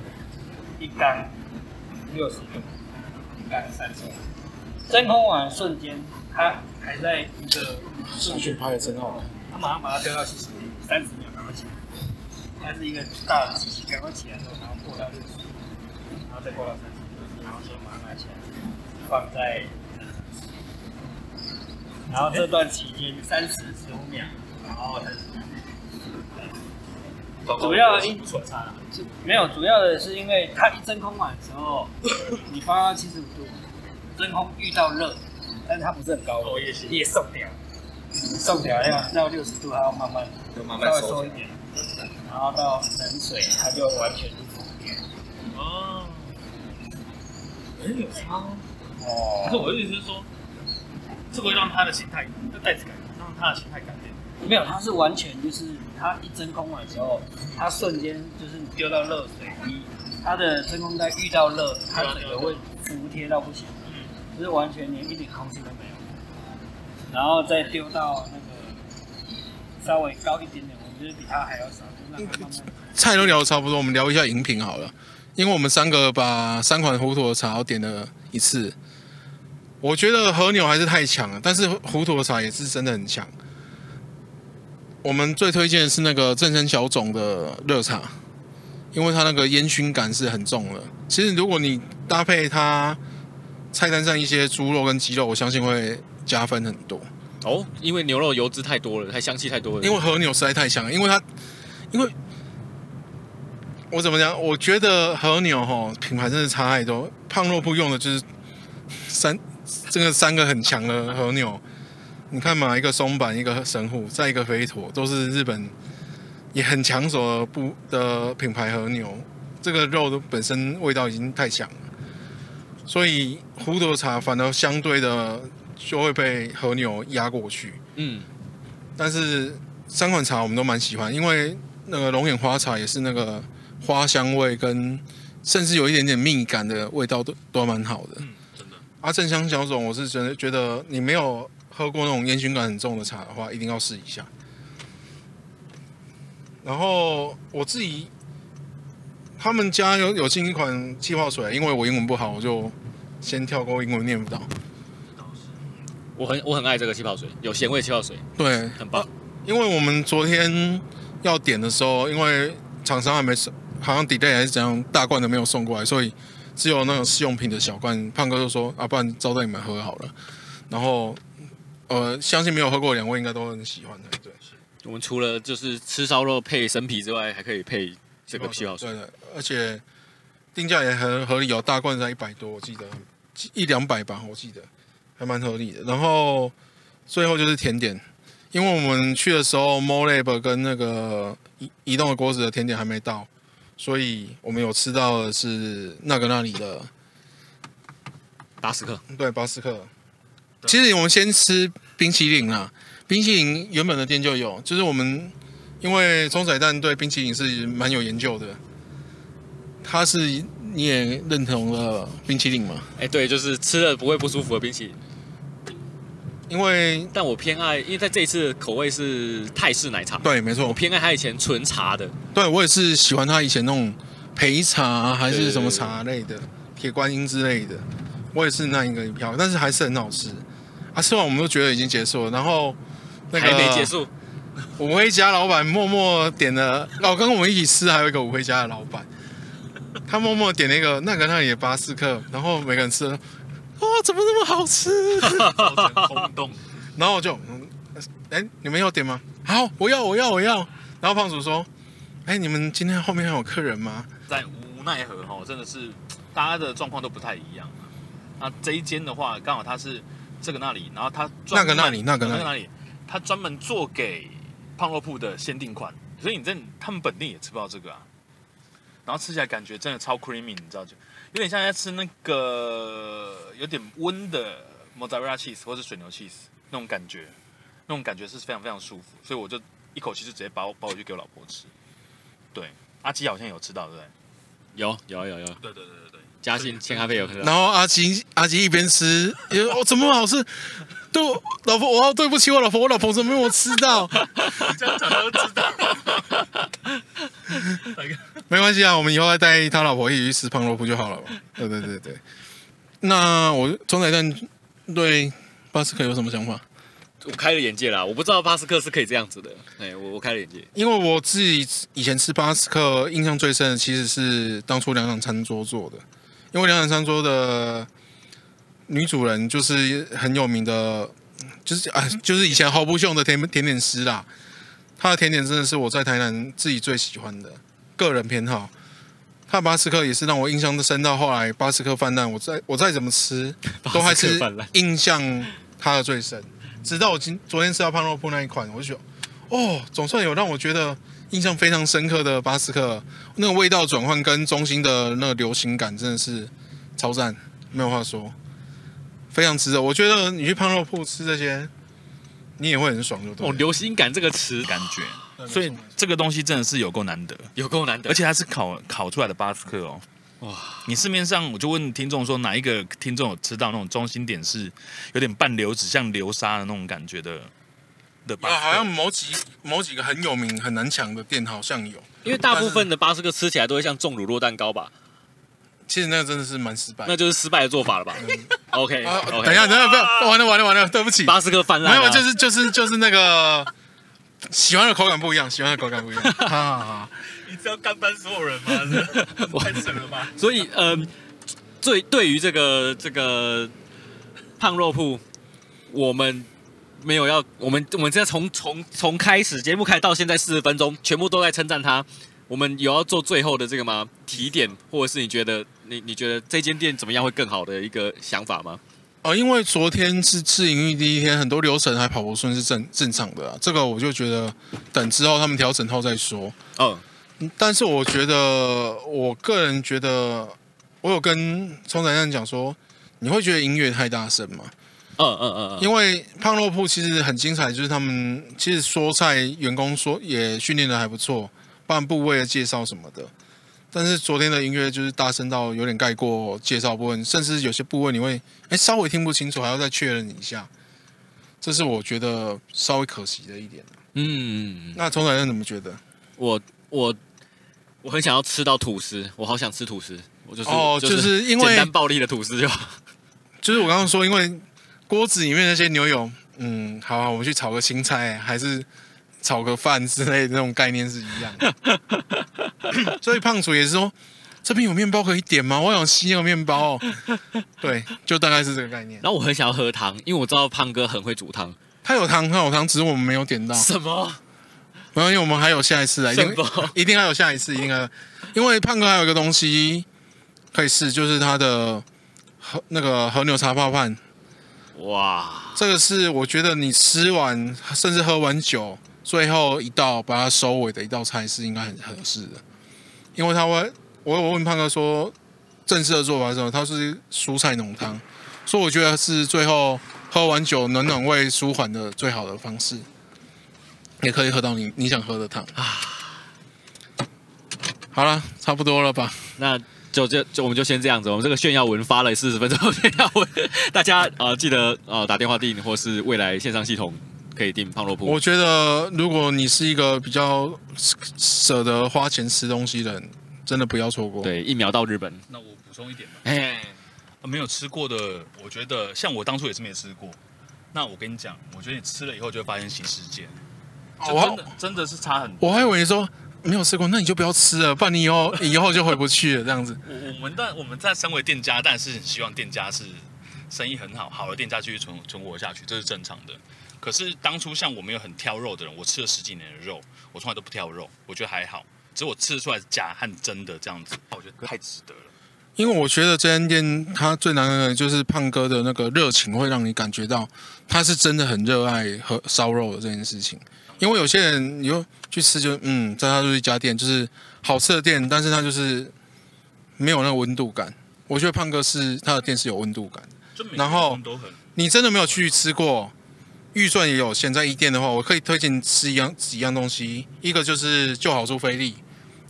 一缸六十度，一缸三十度。真空完瞬间，它还在一个视讯拍的真好，它马上把它丢到七十度，三十秒。它是一个大的机器，赶快起来之后，然后过到六十，然后再过到三十，然后先把它拿起来，放在，然后这段期间三十十五秒，然后才主要因没有，主要的是因为它一真空完的时候，你放到七十五度，真空遇到热，但是它不是很高，也也受不了，受不了要到六十度，它要慢慢慢慢收一点。然后到冷水，它就完全是服帖。哦，很有差哦。可是我的意思是说，这会让它的形态，这袋子感，让它的形态改变。没有，它是完全就是它一真空的时候，它瞬间就是你丢到热水一，它的真空袋遇到热，它整个会服帖到不行，就是完全连一点空气都没有。然后再丢到那个稍微高一点点，我觉得比它还要少。菜都聊得差不多，我们聊一下饮品好了。因为我们三个把三款胡陀茶点了一次，我觉得和牛还是太强了，但是胡陀茶也是真的很强。我们最推荐的是那个正山小种的热茶，因为它那个烟熏感是很重的。其实如果你搭配它菜单上一些猪肉跟鸡肉，我相信会加分很多。哦，因为牛肉油脂太多了，它香气太多了。因为和牛实在太香了，因为它。因为，我怎么讲？我觉得和牛哈品牌真的差太多。胖若铺用的就是三，这个三个很强的和牛。你看嘛，一个松板，一个神户，再一个飞陀，都是日本也很抢手的不的品牌和牛。这个肉的本身味道已经太强了，所以胡陀茶反而相对的就会被和牛压过去。嗯，但是三款茶我们都蛮喜欢，因为。那个龙眼花茶也是那个花香味跟甚至有一点点蜜感的味道都都蛮好的。嗯，真的。阿正香小种，我是真的觉得你没有喝过那种烟熏感很重的茶的话，一定要试一下。然后我自己他们家有有进一款气泡水，因为我英文不好，我就先跳过英文念不到。我很我很爱这个气泡水，有咸味气泡水，对，很棒。因为我们昨天。要点的时候，因为厂商还没送，好像 delay 还是怎样，大罐的没有送过来，所以只有那种试用品的小罐。胖哥就说：“啊，不然招待你们喝好了。”然后，呃，相信没有喝过两位应该都很喜欢的。对，我们除了就是吃烧肉配生啤之外，还可以配这个气泡水。对的，而且定价也很合理，有大罐在一百多，我记得一两百吧，我记得还蛮合理的。然后最后就是甜点。因为我们去的时候，Molab 跟那个移移动的锅子的甜点还没到，所以我们有吃到的是那个那里的巴斯克，对巴斯克。其实我们先吃冰淇淋啊，冰淇淋原本的店就有，就是我们因为中仔蛋对冰淇淋是蛮有研究的，他是你也认同了冰淇淋吗？哎，对，就是吃了不会不舒服的冰淇淋。因为，但我偏爱，因为在这一次的口味是泰式奶茶，对，没错，我偏爱他以前纯茶的，对我也是喜欢他以前那种焙茶还是什么茶类的，铁观音之类的，我也是那一个一票，但是还是很好吃。啊，吃完我们都觉得已经结束了，然后那个还没结束，五辉家老板默默点了，老跟我们一起吃，还有一个五辉家的老板，他默默点了一个那个那里的巴斯克，然后每个人吃了。哇、哦，怎么那么好吃？造成轰动。然后我就，哎、欸，你们要点吗？好，我要，我要，我要。然后胖主说，哎、欸，你们今天后面还有客人吗？在无奈何哈，真的是大家的状况都不太一样。那这一间的话，刚好他是这个那里，然后他那个那里，那个那里，他专门做给胖肉铺的限定款，所以你在他们本地也吃不到这个啊。然后吃起来感觉真的超 creamy，你知道就。有点像在吃那个有点温的 mozzarella cheese 或是水牛 cheese 那种感觉，那种感觉是非常非常舒服，所以我就一口气就直接把我抱回去给我老婆吃。对，阿基好像有吃到，对不对？有有有有。对对对对对，嘉兴千咖啡有吃到。然后阿吉阿吉一边吃，哦，怎么好吃？对，老婆，我要对不起我老婆，我老婆怎么没有吃到？这样讲都知道。没关系啊，我们以后再带他老婆一起去吃胖肉铺就好了嘛。对对对对。那我中仔蛋对巴斯克有什么想法？我开了眼界啦，我不知道巴斯克是可以这样子的。哎，我我开了眼界，因为我自己以前吃巴斯克印象最深的其实是当初两场餐桌做的，因为两场餐桌的女主人就是很有名的，就是啊，就是以前 Hold 不秀的甜甜点师啦。他的甜点真的是我在台南自己最喜欢的，个人偏好。他的巴斯克也是让我印象深到后来巴斯克泛滥，我再我再怎么吃都还是印象他的最深。直到我今昨天吃到胖肉铺那一款，我就觉得哦，总算有让我觉得印象非常深刻的巴斯克，那个味道转换跟中心的那个流行感真的是超赞，没有话说，非常值得。我觉得你去胖肉铺吃这些。你也会很爽，就对。哦，流行感这个词感觉，所以这个东西真的是有够难得，有够难得，而且它是烤烤出来的巴斯克哦。哇！你市面上，我就问听众说，哪一个听众有吃到那种中心点是有点半流质，像流沙的那种感觉的的巴斯克？好像某几某几个很有名很难抢的店好像有，因为大部分的巴斯克吃起来都会像重乳酪蛋糕吧。其实那个真的是蛮失败，那就是失败的做法了吧？OK，等一下，等一下，不要，完了，完了，完了，对不起，巴斯克泛滥，没有，就是就是就是那个喜欢的口感不一样，喜欢的口感不一样。你知道干翻所有人吗？完成了吧！所以，嗯，最，对于这个这个胖肉铺，我们没有要，我们我们现在从从从开始节目开始到现在四十分钟，全部都在称赞他。我们有要做最后的这个吗？提点，或者是你觉得你你觉得这间店怎么样会更好的一个想法吗？啊，因为昨天是试营运第一天，很多流程还跑不顺是正正常的啊。这个我就觉得等之后他们调整后再说。嗯，但是我觉得我个人觉得，我有跟冲仔蛋讲说，你会觉得音乐太大声吗？嗯嗯嗯嗯，因为胖肉铺其实很精彩，就是他们其实说菜员工说也训练的还不错。办部位的介绍什么的，但是昨天的音乐就是大声到有点盖过介绍部分，甚至有些部位你会哎稍微听不清楚，还要再确认一下，这是我觉得稍微可惜的一点。嗯，那钟仔蛋怎么觉得？我我我很想要吃到吐司，我好想吃吐司，我就是哦，就是因为简单暴力的吐司就好，就是我刚刚说，因为锅子里面那些牛油，嗯，好，好，我们去炒个青菜，还是。炒个饭之类的那种概念是一样的，所以胖鼠也是说，这边有面包可以点吗？我想吸那个面包哦。对，就大概是这个概念。然后我很想要喝汤，因为我知道胖哥很会煮汤。他有汤，他有汤，只是我们没有点到。什么？没有，因为我们还有下一次来，一定一定还有下一次，应该。因为胖哥还有一个东西可以试，就是他的和那个和牛茶泡饭。哇，这个是我觉得你吃完甚至喝完酒。最后一道把它收尾的一道菜是应该很合适的，因为他会，我我问胖哥说，正式的做法是什么？他是蔬菜浓汤，所以我觉得是最后喝完酒暖暖胃、舒缓的最好的方式，也可以喝到你你想喝的汤啊。好了，差不多了吧？那就就就我们就先这样子。我们这个炫耀文发了四十分钟炫耀文，大家啊、呃、记得啊、呃、打电话订，或是未来线上系统可以订胖肉铺。我觉得如果你是一个比较舍得花钱吃东西的人，真的不要错过。对，一秒到日本。那我补充一点吧。哎，没有吃过的，我觉得像我当初也是没吃过。那我跟你讲，我觉得你吃了以后就会发现新世界，真的真的是差很多。我还以为你说。没有吃过，那你就不要吃了，不然你以后以后就回不去了。这样子，我我们但我们在身为店家，但是希望店家是生意很好，好的店家继续存存活下去，这是正常的。可是当初像我没有很挑肉的人，我吃了十几年的肉，我从来都不挑肉，我觉得还好。只是我吃出来是假和真的这样子，我觉得太值得了。因为我觉得这间店它最难的就是胖哥的那个热情，会让你感觉到他是真的很热爱和烧肉的这件事情。因为有些人，你就去吃就，嗯，在他就是一家店，就是好吃的店，但是他就是没有那个温度感。我觉得胖哥是他的店是有温度感。然后你真的没有去吃过，预算也有限，在一店的话，我可以推荐吃一样几样东西。一个就是就好酥菲力，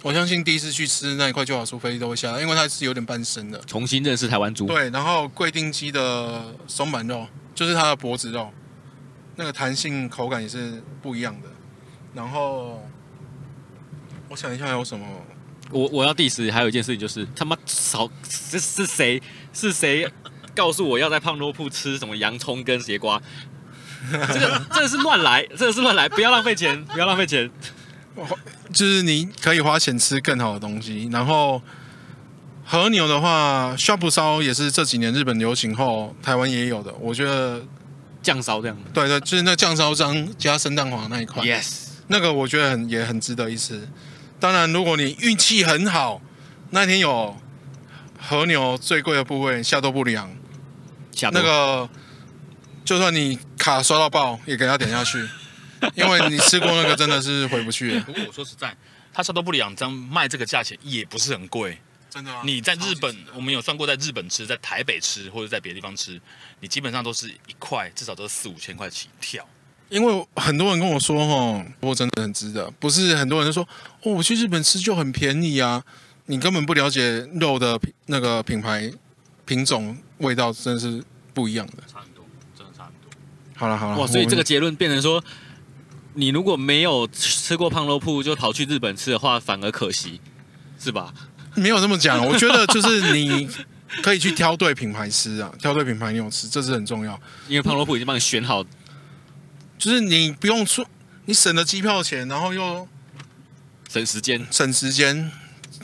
我相信第一次去吃那一块就好酥菲力都会下来，因为它是有点半生的。重新认识台湾猪。对，然后贵定鸡的松板肉，就是它的脖子肉。那个弹性口感也是不一样的，然后我想一下还有什么，我我要 diss 还有一件事情就是他妈少这是谁是谁告诉我要在胖肉铺吃什么洋葱跟节瓜，这个这是乱来，这个是乱来，不要浪费钱，不要浪费钱，就是你可以花钱吃更好的东西，然后和牛的话，，shop 烧也是这几年日本流行后台湾也有的，我觉得。酱烧这样，对对，就是那酱烧章加生蛋黄那一块，yes，那个我觉得很也很值得一吃。当然，如果你运气很好，那天有和牛最贵的部位下都不良，那个就算你卡刷到爆，也给他点下去，因为你吃过那个真的是回不去了。不过我说实在，他下都不良这样卖这个价钱也不是很贵。真的吗？你在日本，我们有算过，在日本吃，在台北吃，或者在别的地方吃，你基本上都是一块，至少都是四五千块起跳。因为很多人跟我说，哦，我真的很值得。不是很多人就说，哦，我去日本吃就很便宜啊。你根本不了解肉的那个品牌、品种、味道，真的是不一样的。差很多，真的差很多。好了好了，哇，所以这个结论变成说，你如果没有吃过胖肉铺，就跑去日本吃的话，反而可惜，是吧？没有这么讲，我觉得就是你可以去挑对品牌吃啊，挑对品牌你有吃，这是很重要。因为胖肉铺已经帮你选好，就是你不用出，你省了机票钱，然后又省时间，省时间，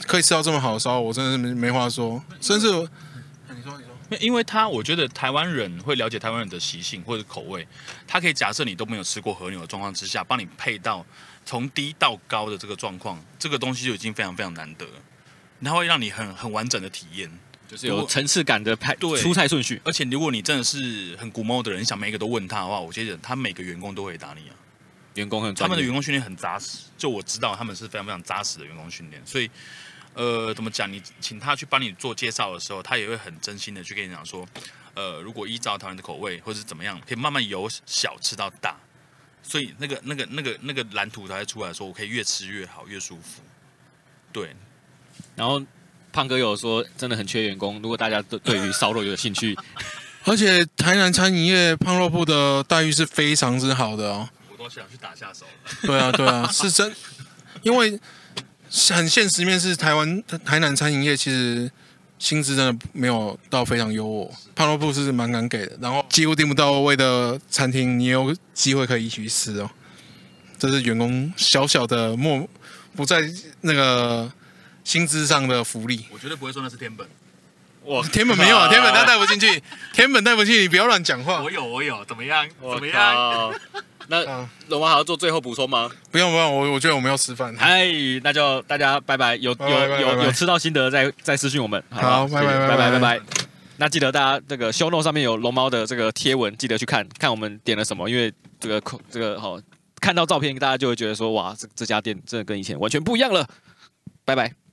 可以吃到这么好的烧，我真的是没没话说。甚至，你说你说，因为他我觉得台湾人会了解台湾人的习性或者口味，他可以假设你都没有吃过和牛的状况之下，帮你配到从低到高的这个状况，这个东西就已经非常非常难得了。它会让你很很完整的体验，就是有层次感的拍对出菜顺序。而且如果你真的是很古猫的人，你想每一个都问他的话，我觉得他每个员工都会答你啊。员工很他们的员工训练很扎实，就我知道他们是非常非常扎实的员工训练。所以，呃，怎么讲？你请他去帮你做介绍的时候，他也会很真心的去跟你讲说，呃，如果依照台湾的口味或者是怎么样，可以慢慢由小吃到大。所以那个那个那个那个蓝图才会出来说，我可以越吃越好，越舒服。对。然后胖哥有说，真的很缺员工。如果大家都对于烧肉有兴趣，而且台南餐饮业胖肉铺的待遇是非常之好的哦。我都想去打下手。对啊，对啊，是真，因为很现实面是台湾台南餐饮业其实薪资真的没有到非常优渥，胖肉铺是蛮敢给的。然后几乎订不到位的餐厅，你也有机会可以一起去吃哦。这是员工小小的莫不在那个。薪资上的福利，我绝对不会说那是天本。哇，天本没有啊，天本他带不进去，天本带不进去，你不要乱讲话。我有，我有，怎么样？怎么样？那龙王还要做最后补充吗？不用不用，我我觉得我们要吃饭。嗨，那就大家拜拜，有有有有吃到心得再再私讯我们。好，拜拜拜拜拜拜。那记得大家这个 show note 上面有龙猫的这个贴文，记得去看看我们点了什么，因为这个这个好看到照片，大家就会觉得说哇，这这家店真的跟以前完全不一样了。拜拜。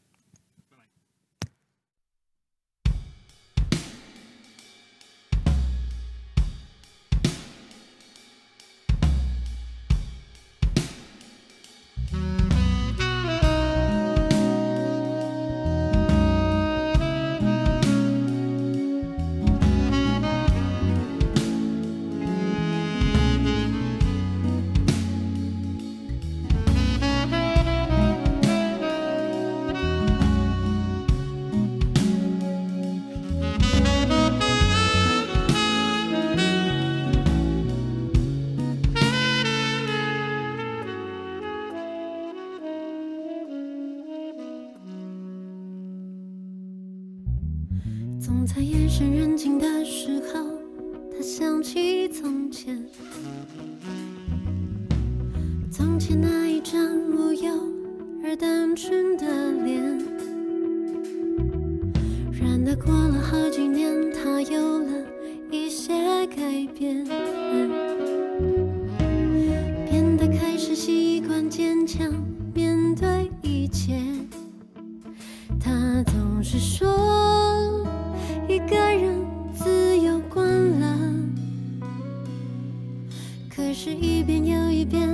可是，一遍又一遍，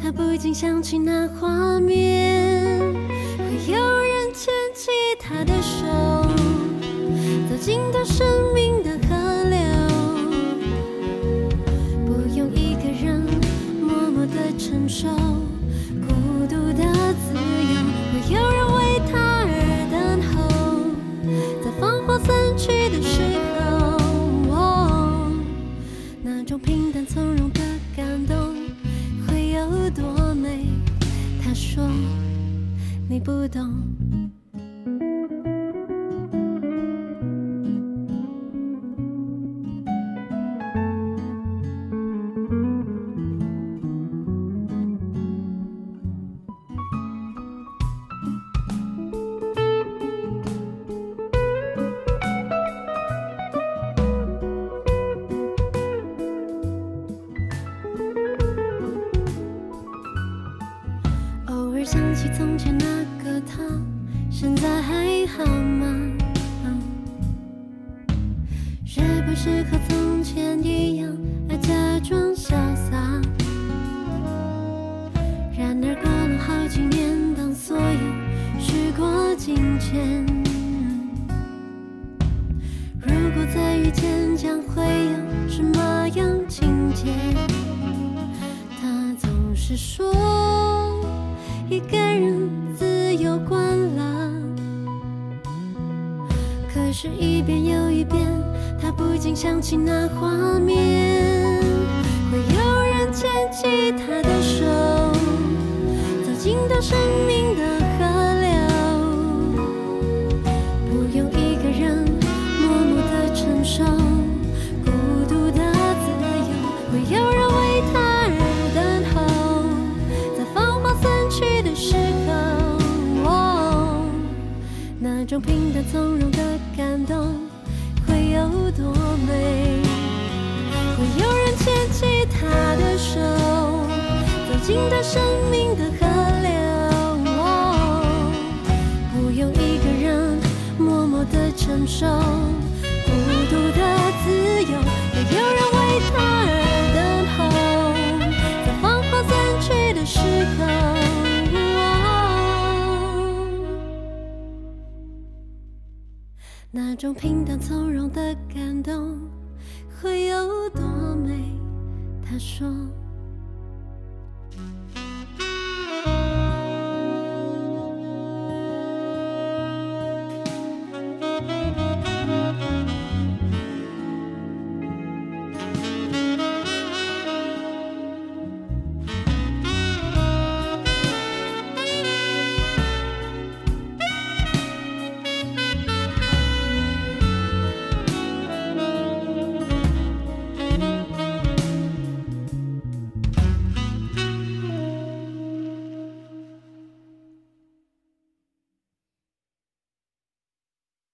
他不禁想起那画面。会有人牵起他的手，走进他生命的河流，不用一个人默默的承受孤独的自由。会有人为他而等候，在繁华散去。的时候，那种平淡从容说你不懂。想起那画面，会有人牵起他的手，走进到生命的河流，不用一个人默默的承受孤独的自由。会有人为他而等候，在繁华散去的时候，那种平淡从容。享受孤独的自由，没有人为他而等候，在黄昏散去的时候。那种平淡从容的感动会有多美？他说。